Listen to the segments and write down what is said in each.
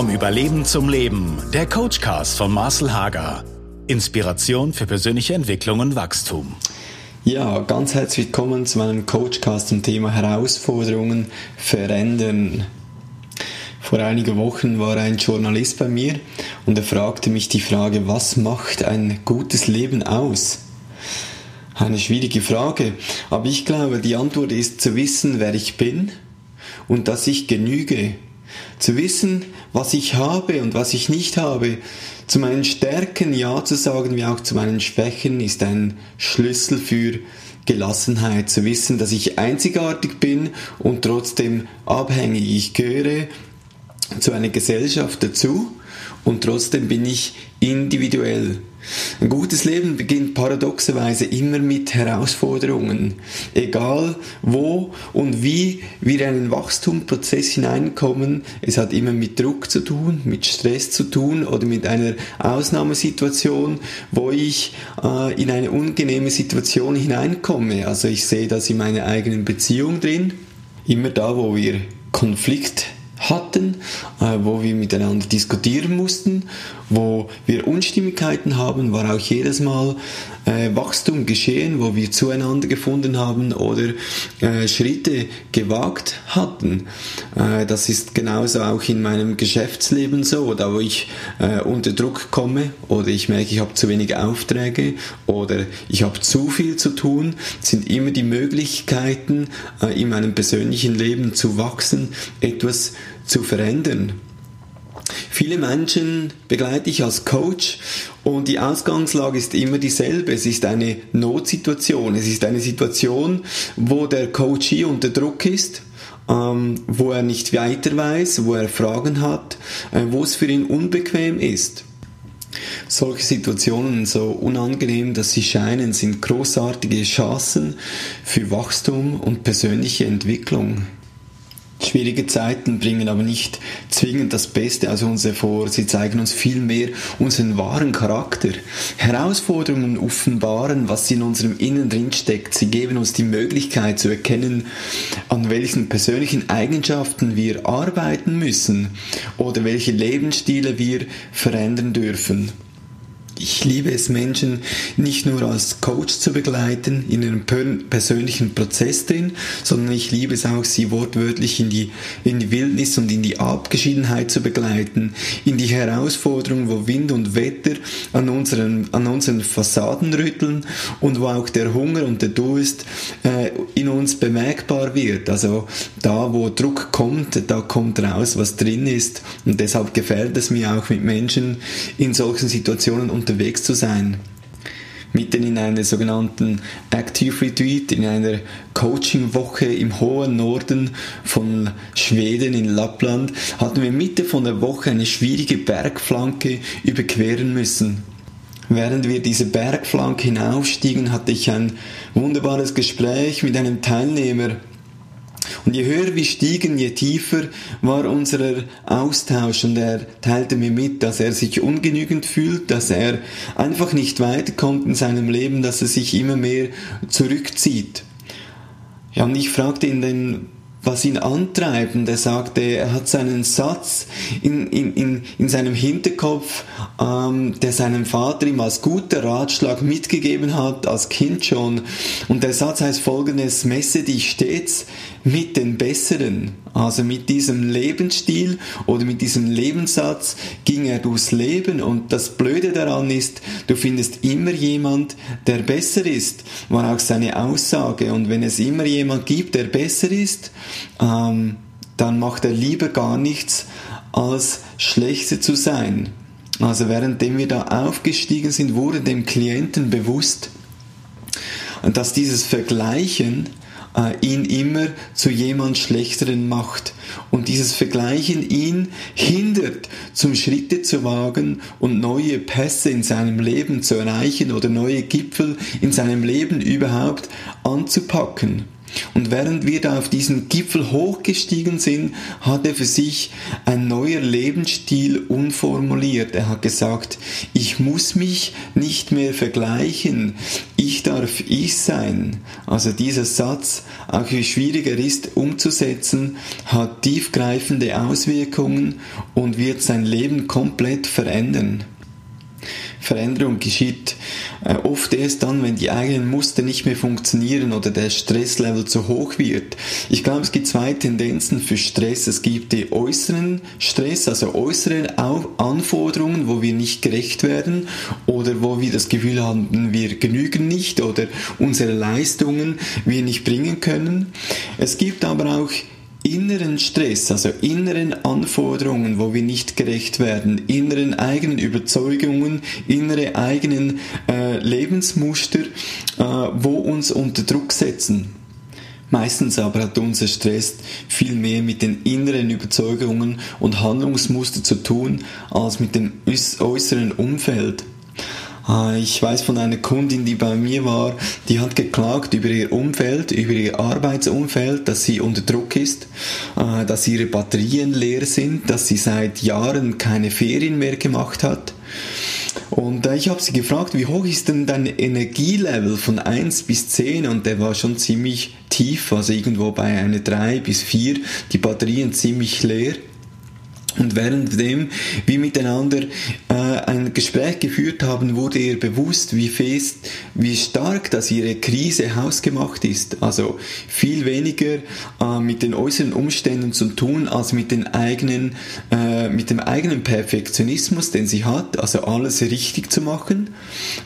Vom Überleben zum Leben, der Coachcast von Marcel Hager. Inspiration für persönliche Entwicklung und Wachstum. Ja, ganz herzlich willkommen zu meinem Coachcast zum Thema Herausforderungen verändern. Vor einigen Wochen war ein Journalist bei mir und er fragte mich die Frage, was macht ein gutes Leben aus? Eine schwierige Frage, aber ich glaube, die Antwort ist zu wissen, wer ich bin und dass ich genüge. Zu wissen, was ich habe und was ich nicht habe. Zu meinen Stärken Ja zu sagen, wie auch zu meinen Schwächen, ist ein Schlüssel für Gelassenheit. Zu wissen, dass ich einzigartig bin und trotzdem abhängig. Ich gehöre zu einer Gesellschaft dazu und trotzdem bin ich individuell. Ein gutes Leben beginnt paradoxerweise immer mit Herausforderungen. Egal wo und wie wir in einen Wachstumsprozess hineinkommen, es hat immer mit Druck zu tun, mit Stress zu tun oder mit einer Ausnahmesituation, wo ich äh, in eine unangenehme Situation hineinkomme. Also ich sehe das in meiner eigenen Beziehung drin. Immer da, wo wir Konflikt hatten, äh, wo wir miteinander diskutieren mussten, wo wir Unstimmigkeiten haben, war auch jedes Mal äh, Wachstum geschehen, wo wir zueinander gefunden haben oder äh, Schritte gewagt hatten. Das ist genauso auch in meinem Geschäftsleben so, da wo ich unter Druck komme oder ich merke, ich habe zu wenig Aufträge oder ich habe zu viel zu tun, sind immer die Möglichkeiten in meinem persönlichen Leben zu wachsen, etwas zu verändern. Viele Menschen begleite ich als Coach und die Ausgangslage ist immer dieselbe. Es ist eine Notsituation. Es ist eine Situation, wo der Coachee unter Druck ist, ähm, wo er nicht weiter weiß, wo er Fragen hat, äh, wo es für ihn unbequem ist. Solche Situationen, so unangenehm, dass sie scheinen, sind großartige Chancen für Wachstum und persönliche Entwicklung. Schwierige Zeiten bringen aber nicht zwingend das Beste aus uns hervor, sie zeigen uns vielmehr unseren wahren Charakter. Herausforderungen offenbaren, was in unserem Innen drin steckt. Sie geben uns die Möglichkeit zu erkennen, an welchen persönlichen Eigenschaften wir arbeiten müssen oder welche Lebensstile wir verändern dürfen. Ich liebe es, Menschen nicht nur als Coach zu begleiten in einem persönlichen Prozess drin, sondern ich liebe es auch, sie wortwörtlich in die, in die Wildnis und in die Abgeschiedenheit zu begleiten, in die Herausforderungen, wo Wind und Wetter an unseren, an unseren Fassaden rütteln und wo auch der Hunger und der Durst äh, in uns bemerkbar wird. Also da, wo Druck kommt, da kommt raus, was drin ist und deshalb gefällt es mir auch mit Menschen in solchen Situationen unter unterwegs zu sein. Mitten in einer sogenannten Active Retreat, in einer Coaching-Woche im hohen Norden von Schweden in Lappland, hatten wir Mitte von der Woche eine schwierige Bergflanke überqueren müssen. Während wir diese Bergflanke hinaufstiegen, hatte ich ein wunderbares Gespräch mit einem Teilnehmer, und je höher wir stiegen, je tiefer war unser Austausch und er teilte mir mit, dass er sich ungenügend fühlt, dass er einfach nicht weiterkommt in seinem Leben, dass er sich immer mehr zurückzieht. Ja, und ich fragte ihn dann, was ihn antreibt. Und er sagte, er hat seinen Satz in, in, in, in seinem Hinterkopf, ähm, der seinem Vater ihm als guter Ratschlag mitgegeben hat, als Kind schon. Und der Satz heißt folgendes, messe dich stets mit den Besseren. Also mit diesem Lebensstil oder mit diesem Lebenssatz ging er durchs Leben und das Blöde daran ist, du findest immer jemand, der besser ist, war auch seine Aussage. Und wenn es immer jemand gibt, der besser ist, ähm, dann macht er lieber gar nichts, als schlechter zu sein. Also währenddem wir da aufgestiegen sind, wurde dem Klienten bewusst, dass dieses Vergleichen äh, ihn immer zu jemand Schlechteren macht. Und dieses Vergleichen ihn hindert, zum Schritte zu wagen und neue Pässe in seinem Leben zu erreichen oder neue Gipfel in seinem Leben überhaupt anzupacken. Und während wir da auf diesen Gipfel hochgestiegen sind, hat er für sich ein neuer Lebensstil unformuliert. Er hat gesagt, ich muss mich nicht mehr vergleichen, ich darf ich sein. Also dieser Satz, auch wie schwierig er ist umzusetzen, hat tiefgreifende Auswirkungen und wird sein Leben komplett verändern. Veränderung geschieht äh, oft erst dann, wenn die eigenen Muster nicht mehr funktionieren oder der Stresslevel zu hoch wird. Ich glaube, es gibt zwei Tendenzen für Stress. Es gibt den äußeren Stress, also äußere Anforderungen, wo wir nicht gerecht werden oder wo wir das Gefühl haben, wir genügen nicht oder unsere Leistungen wir nicht bringen können. Es gibt aber auch inneren Stress, also inneren Anforderungen, wo wir nicht gerecht werden, inneren eigenen Überzeugungen, innere eigenen äh, Lebensmuster, äh, wo uns unter Druck setzen. Meistens aber hat unser Stress viel mehr mit den inneren Überzeugungen und Handlungsmuster zu tun, als mit dem äußeren Umfeld. Ah, ich weiß von einer Kundin, die bei mir war, die hat geklagt über ihr Umfeld, über ihr Arbeitsumfeld, dass sie unter Druck ist, ah, dass ihre Batterien leer sind, dass sie seit Jahren keine Ferien mehr gemacht hat. Und äh, ich habe sie gefragt, wie hoch ist denn dein Energielevel von 1 bis 10? Und der war schon ziemlich tief, also irgendwo bei einer 3 bis 4, die Batterien ziemlich leer. Und währenddem wir miteinander äh, ein Gespräch geführt haben, wurde ihr bewusst, wie fest, wie stark dass ihre Krise hausgemacht ist. Also viel weniger äh, mit den äußeren Umständen zu tun, als mit, den eigenen, äh, mit dem eigenen Perfektionismus, den sie hat. Also alles richtig zu machen,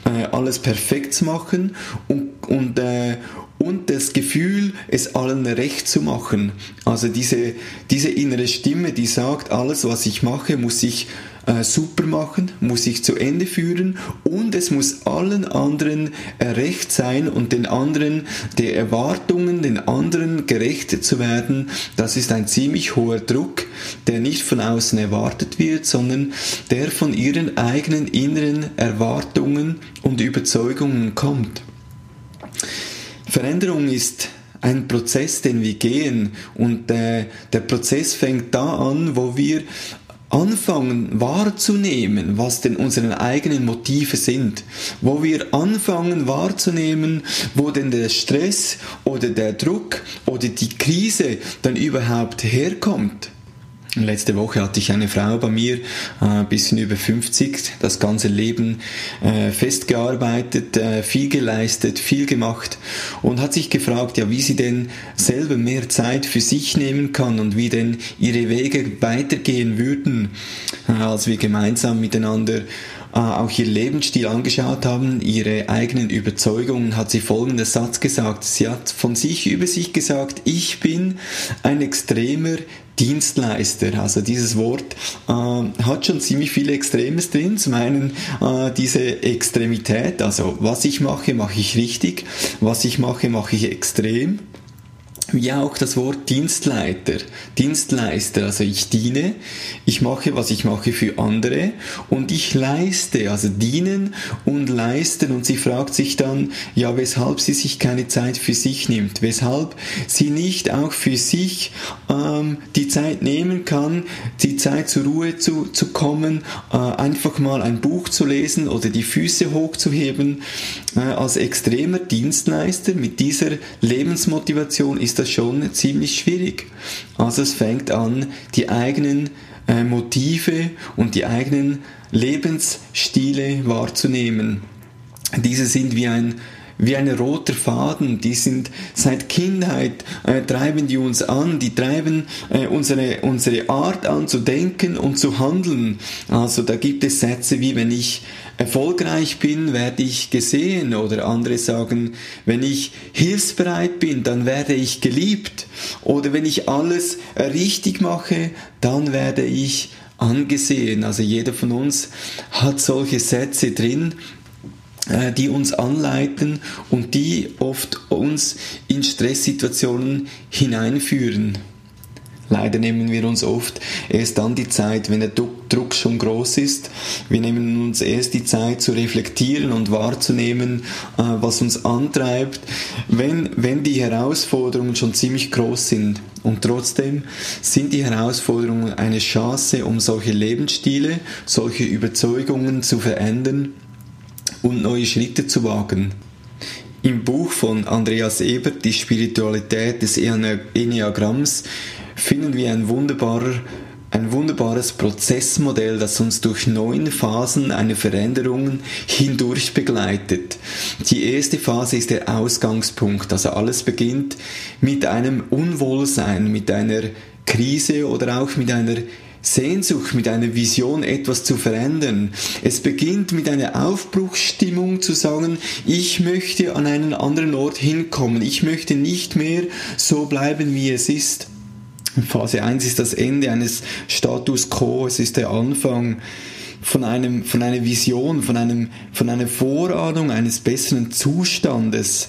äh, alles perfekt zu machen und, und, äh, und das Gefühl, es allen recht zu machen. Also diese, diese innere Stimme, die sagt, alles, was ich mache, muss ich äh, super machen, muss ich zu Ende führen und es muss allen anderen recht sein und den anderen, der Erwartungen, den anderen gerecht zu werden, das ist ein ziemlich hoher Druck, der nicht von außen erwartet wird, sondern der von ihren eigenen inneren Erwartungen und Überzeugungen kommt. Veränderung ist ein Prozess, den wir gehen und äh, der Prozess fängt da an, wo wir anfangen wahrzunehmen, was denn unsere eigenen Motive sind, wo wir anfangen wahrzunehmen, wo denn der Stress oder der Druck oder die Krise dann überhaupt herkommt. Letzte Woche hatte ich eine Frau bei mir, ein äh, bisschen über 50, das ganze Leben äh, festgearbeitet, äh, viel geleistet, viel gemacht und hat sich gefragt, ja, wie sie denn selber mehr Zeit für sich nehmen kann und wie denn ihre Wege weitergehen würden, als wir gemeinsam miteinander auch ihr Lebensstil angeschaut haben, ihre eigenen Überzeugungen, hat sie folgenden Satz gesagt. Sie hat von sich über sich gesagt, ich bin ein extremer Dienstleister. Also dieses Wort äh, hat schon ziemlich viele Extremes drin. Zum einen äh, diese Extremität, also was ich mache, mache ich richtig, was ich mache, mache ich extrem wie auch das Wort Dienstleiter, Dienstleister, also ich diene, ich mache, was ich mache für andere und ich leiste, also dienen und leisten und sie fragt sich dann, ja, weshalb sie sich keine Zeit für sich nimmt, weshalb sie nicht auch für sich ähm, die Zeit nehmen kann, die Zeit zur Ruhe zu, zu kommen, äh, einfach mal ein Buch zu lesen oder die Füße hochzuheben. Äh, als extremer Dienstleister mit dieser Lebensmotivation ist das schon ziemlich schwierig. Also es fängt an, die eigenen äh, Motive und die eigenen Lebensstile wahrzunehmen. Diese sind wie ein wie ein roter Faden. Die sind seit Kindheit, äh, treiben die uns an, die treiben äh, unsere, unsere Art an zu denken und zu handeln. Also da gibt es Sätze wie, wenn ich erfolgreich bin, werde ich gesehen oder andere sagen, wenn ich hilfsbereit bin, dann werde ich geliebt oder wenn ich alles richtig mache, dann werde ich angesehen. Also jeder von uns hat solche Sätze drin äh, die uns anleiten und die oft uns in Stresssituationen hineinführen. Leider nehmen wir uns oft erst dann die Zeit, wenn der Druck Druck schon groß ist. Wir nehmen uns erst die Zeit zu reflektieren und wahrzunehmen, äh, was uns antreibt, wenn, wenn die Herausforderungen schon ziemlich groß sind. Und trotzdem sind die Herausforderungen eine Chance, um solche Lebensstile, solche Überzeugungen zu verändern und neue Schritte zu wagen. Im Buch von Andreas Ebert, Die Spiritualität des Enneagramms, finden wir ein, wunderbarer, ein wunderbares Prozessmodell, das uns durch neun Phasen einer Veränderung hindurch begleitet. Die erste Phase ist der Ausgangspunkt, also alles beginnt mit einem Unwohlsein, mit einer Krise oder auch mit einer Sehnsucht, mit einer Vision etwas zu verändern. Es beginnt mit einer Aufbruchsstimmung zu sagen, ich möchte an einen anderen Ort hinkommen, ich möchte nicht mehr so bleiben, wie es ist. Phase 1 ist das Ende eines Status quo, es ist der Anfang von einem, von einer Vision, von einem, von einer Vorahnung eines besseren Zustandes.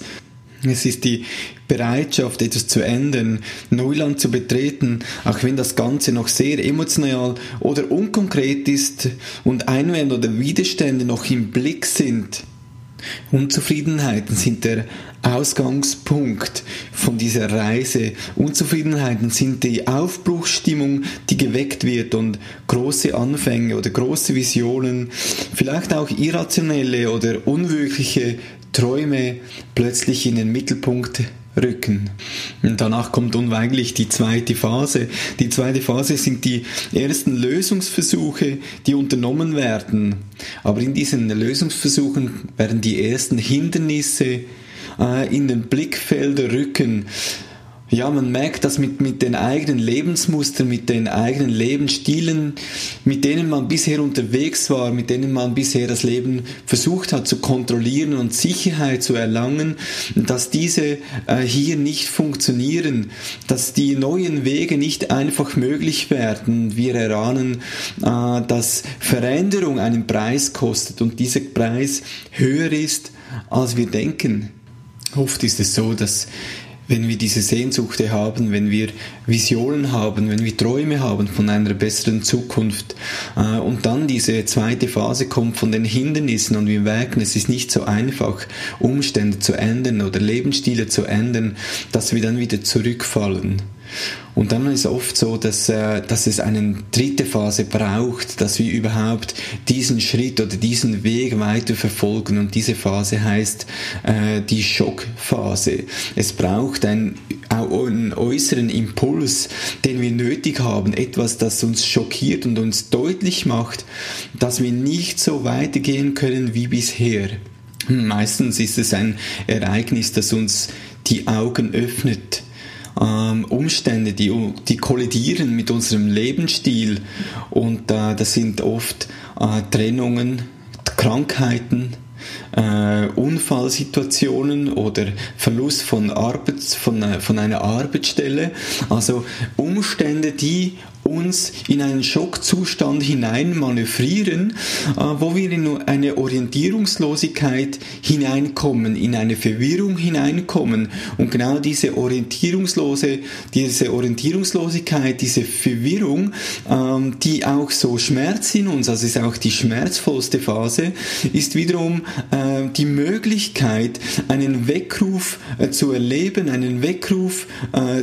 Es ist die Bereitschaft, etwas zu ändern, Neuland zu betreten, auch wenn das Ganze noch sehr emotional oder unkonkret ist und Einwände oder Widerstände noch im Blick sind. Unzufriedenheiten sind der Ausgangspunkt von dieser Reise. Unzufriedenheiten sind die Aufbruchsstimmung, die geweckt wird und große Anfänge oder große Visionen, vielleicht auch irrationelle oder unwirkliche Träume plötzlich in den Mittelpunkt rücken. Und danach kommt unweigerlich die zweite Phase. Die zweite Phase sind die ersten Lösungsversuche, die unternommen werden. Aber in diesen Lösungsversuchen werden die ersten Hindernisse äh, in den Blickfelder rücken. Ja, man merkt das mit, mit den eigenen Lebensmustern, mit den eigenen Lebensstilen, mit denen man bisher unterwegs war, mit denen man bisher das Leben versucht hat zu kontrollieren und Sicherheit zu erlangen, dass diese äh, hier nicht funktionieren, dass die neuen Wege nicht einfach möglich werden. Wir erahnen, äh, dass Veränderung einen Preis kostet und dieser Preis höher ist, als wir denken. Oft ist es so, dass wenn wir diese Sehnsucht haben, wenn wir Visionen haben, wenn wir Träume haben von einer besseren Zukunft äh, und dann diese zweite Phase kommt von den Hindernissen und wir merken, es ist nicht so einfach, Umstände zu ändern oder Lebensstile zu ändern, dass wir dann wieder zurückfallen. Und dann ist es oft so, dass, äh, dass es eine dritte Phase braucht, dass wir überhaupt diesen Schritt oder diesen Weg weiter verfolgen. Und diese Phase heißt äh, die Schockphase. Es braucht einen, einen äußeren Impuls, den wir nötig haben, etwas, das uns schockiert und uns deutlich macht, dass wir nicht so weitergehen können wie bisher. Meistens ist es ein Ereignis, das uns die Augen öffnet ähm, Umstände, die, die kollidieren mit unserem Lebensstil und äh, das sind oft äh, Trennungen, Krankheiten, äh, Unfallsituationen oder Verlust von, Arbeits, von, äh, von einer Arbeitsstelle. Also Umstände, die uns in einen Schockzustand hinein manövrieren, äh, wo wir in eine Orientierungslosigkeit hineinkommen, in eine Verwirrung hineinkommen. Und genau diese Orientierungslose, diese Orientierungslosigkeit, diese Verwirrung, ähm, die auch so Schmerz in uns, also ist auch die schmerzvollste Phase, ist wiederum äh, die Möglichkeit, einen Weckruf äh, zu erleben, einen Weckruf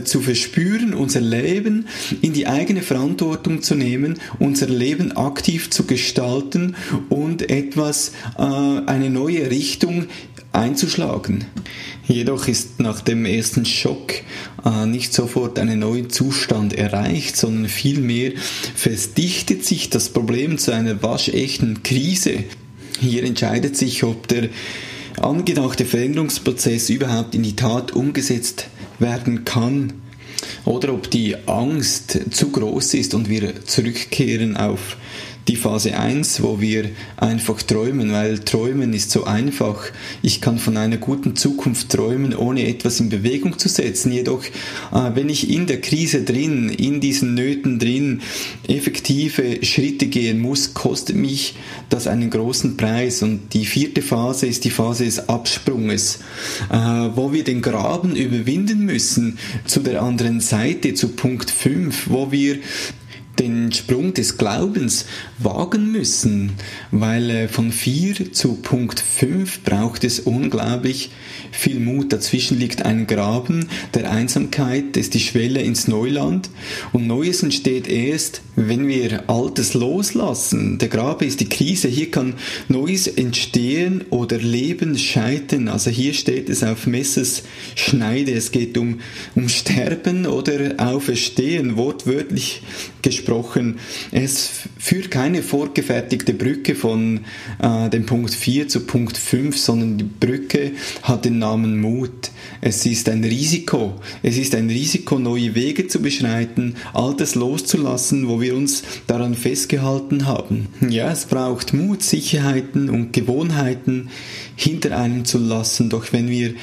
zu verspüren, unser Leben in die eigene Verantwortung zu nehmen, unser Leben aktiv zu gestalten und etwas, äh, eine neue Richtung einzuschlagen. Jedoch ist nach dem ersten Schock äh, nicht sofort ein neuer Zustand erreicht, sondern vielmehr verdichtet sich das Problem zu einer waschechten Krise. Hier entscheidet sich, ob der angedachte Veränderungsprozess überhaupt in die Tat umgesetzt werden kann oder ob die Angst zu groß ist und wir zurückkehren auf die Phase 1, wo wir einfach träumen, weil träumen ist so einfach. Ich kann von einer guten Zukunft träumen, ohne etwas in Bewegung zu setzen. Jedoch, äh, wenn ich in der Krise drin, in diesen Nöten drin, effektive Schritte gehen muss, kostet mich das einen großen Preis. Und die vierte Phase ist die Phase des Absprunges, äh, wo wir den Graben überwinden müssen zu der anderen Seite, zu Punkt 5, wo wir den Sprung des Glaubens wagen müssen, weil äh, von 4 zu Punkt 5 braucht es unglaublich viel Mut. Dazwischen liegt ein Graben der Einsamkeit, das ist die Schwelle ins Neuland und Neues entsteht erst, wenn wir Altes loslassen. Der Grabe ist die Krise, hier kann Neues entstehen oder Leben scheitern. Also hier steht es auf Messes Schneide, es geht um, um Sterben oder Auferstehen, wortwörtlich gesprochen. Es führt keine vorgefertigte Brücke von äh, dem Punkt 4 zu Punkt 5, sondern die Brücke hat den Namen Mut. Es ist ein Risiko. Es ist ein Risiko, neue Wege zu beschreiten, Altes loszulassen, wo wir uns daran festgehalten haben. Ja, es braucht Mut, Sicherheiten und Gewohnheiten hinter einem zu lassen. Doch wenn wir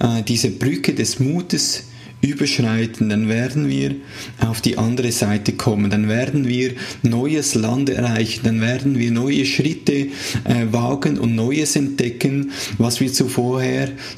äh, diese Brücke des Mutes überschreiten, dann werden wir auf die andere Seite kommen, dann werden wir neues Land erreichen, dann werden wir neue Schritte äh, wagen und Neues entdecken, was wir zuvor,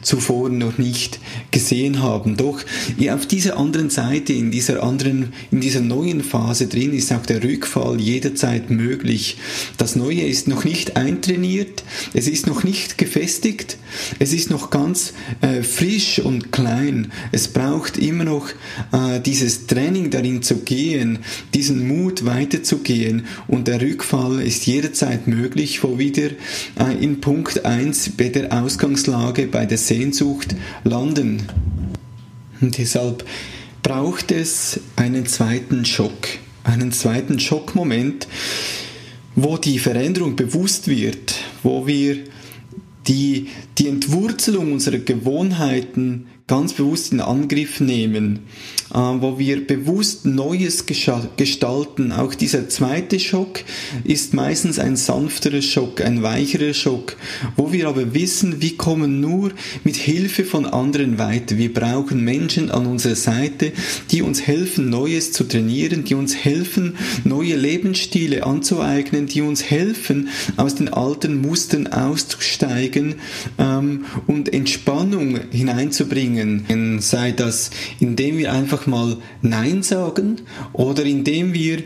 zuvor noch nicht gesehen haben. Doch auf dieser anderen Seite, in dieser anderen, in dieser neuen Phase drin ist auch der Rückfall jederzeit möglich. Das Neue ist noch nicht eintrainiert, es ist noch nicht gefestigt, es ist noch ganz äh, frisch und klein. Es braucht braucht immer noch äh, dieses Training darin zu gehen, diesen Mut weiterzugehen und der Rückfall ist jederzeit möglich, wo wieder äh, in Punkt 1 bei der Ausgangslage, bei der Sehnsucht landen. Und deshalb braucht es einen zweiten Schock, einen zweiten Schockmoment, wo die Veränderung bewusst wird, wo wir die, die Entwurzelung unserer Gewohnheiten ganz bewusst in Angriff nehmen, äh, wo wir bewusst Neues gestalten. Auch dieser zweite Schock ist meistens ein sanfterer Schock, ein weicherer Schock, wo wir aber wissen, wir kommen nur mit Hilfe von anderen weiter. Wir brauchen Menschen an unserer Seite, die uns helfen, Neues zu trainieren, die uns helfen, neue Lebensstile anzueignen, die uns helfen, aus den alten Mustern auszusteigen ähm, und Entspannung hineinzubringen bringen, sei das indem wir einfach mal Nein sagen oder indem wir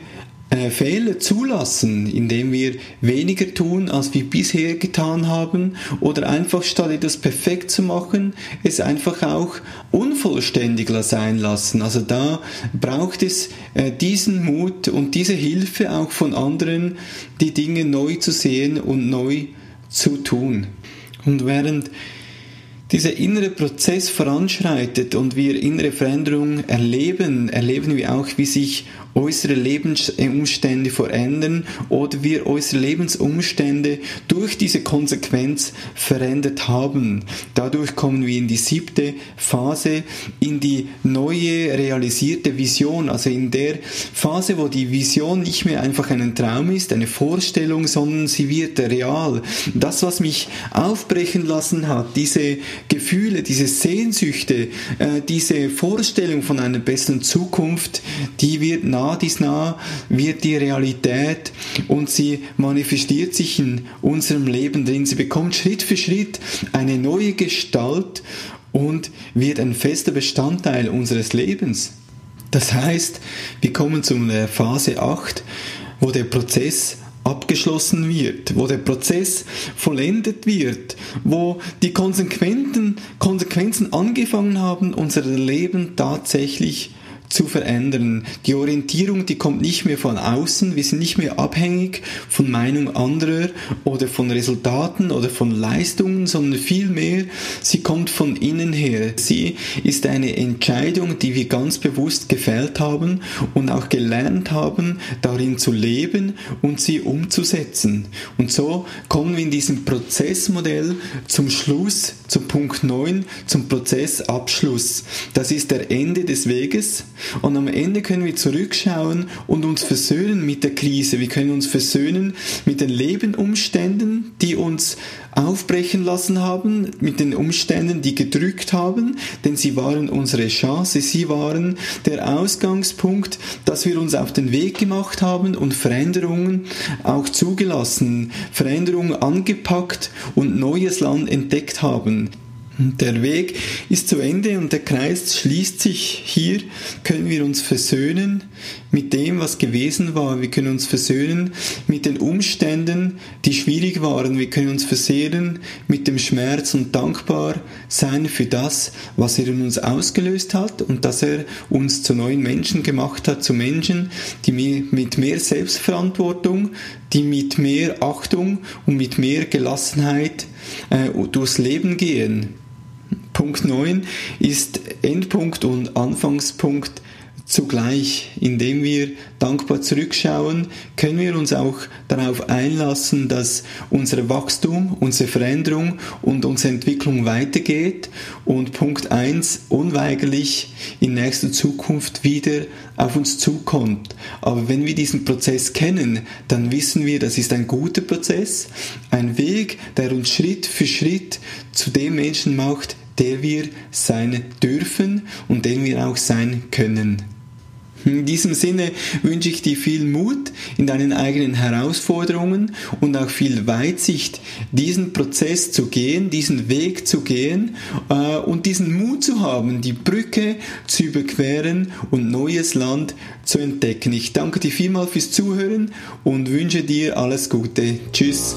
äh, Fehler zulassen, indem wir weniger tun, als wir bisher getan haben, oder einfach statt etwas perfekt zu machen, es einfach auch unvollständiger sein lassen. Also da braucht es äh, diesen Mut und diese Hilfe auch von anderen, die Dinge neu zu sehen und neu zu tun. Und während dieser innere Prozess voranschreitet und wir innere Veränderung erleben, erleben wir auch, wie sich unsere Lebensumstände verändern oder wir unsere Lebensumstände durch diese Konsequenz verändert haben. Dadurch kommen wir in die siebte Phase, in die neue realisierte Vision, also in der Phase, wo die Vision nicht mehr einfach ein Traum ist, eine Vorstellung, sondern sie wird real. Das, was mich aufbrechen lassen hat, diese Gefühle, diese Sehnsüchte, äh, diese Vorstellung von einer besseren Zukunft, die wird nah dies nah wird die Realität und sie manifestiert sich in unserem Leben drin. Sie bekommt Schritt für Schritt eine neue Gestalt und wird ein fester Bestandteil unseres Lebens. Das heißt, wir kommen zu der Phase 8, wo der Prozess abgeschlossen wird, wo der Prozess vollendet wird, wo die Konsequenzen, angefangen haben, unser Leben tatsächlich zu verändern. Die Orientierung, die kommt nicht mehr von außen. Wir sind nicht mehr abhängig von Meinung anderer oder von Resultaten oder von Leistungen, sondern vielmehr, sie kommt von innen her. Sie ist eine Entscheidung, die wir ganz bewusst gefällt haben und auch gelernt haben, darin zu leben und sie umzusetzen. Und so kommen wir in diesem Prozessmodell zum Schluss, zum Punkt 9, zum Prozessabschluss. Das ist der Ende des Weges und am Ende können wir zurückschauen und uns versöhnen mit der Krise. Wir können uns versöhnen mit den Lebensumständen, die uns aufbrechen lassen haben, mit den Umständen, die gedrückt haben, denn sie waren unsere Chance, sie waren der Ausgangspunkt, dass wir uns auf den Weg gemacht haben und Veränderungen auch zugelassen, Veränderungen angepackt und neues Land entdeckt haben. Der Weg ist zu Ende und der Kreis schließt sich. Hier können wir uns versöhnen mit dem, was gewesen war. Wir können uns versöhnen mit den Umständen, die schwierig waren. Wir können uns versöhnen mit dem Schmerz und dankbar sein für das, was er in uns ausgelöst hat und dass er uns zu neuen Menschen gemacht hat, zu Menschen, die mit mehr Selbstverantwortung, die mit mehr Achtung und mit mehr Gelassenheit äh, durchs Leben gehen. Punkt 9 ist Endpunkt und Anfangspunkt zugleich. Indem wir dankbar zurückschauen, können wir uns auch darauf einlassen, dass unser Wachstum, unsere Veränderung und unsere Entwicklung weitergeht und Punkt 1 unweigerlich in nächster Zukunft wieder auf uns zukommt. Aber wenn wir diesen Prozess kennen, dann wissen wir, das ist ein guter Prozess, ein Weg, der uns Schritt für Schritt zu dem Menschen macht, der wir sein dürfen und den wir auch sein können. In diesem Sinne wünsche ich dir viel Mut in deinen eigenen Herausforderungen und auch viel Weitsicht, diesen Prozess zu gehen, diesen Weg zu gehen äh, und diesen Mut zu haben, die Brücke zu überqueren und neues Land zu entdecken. Ich danke dir vielmal fürs Zuhören und wünsche dir alles Gute. Tschüss.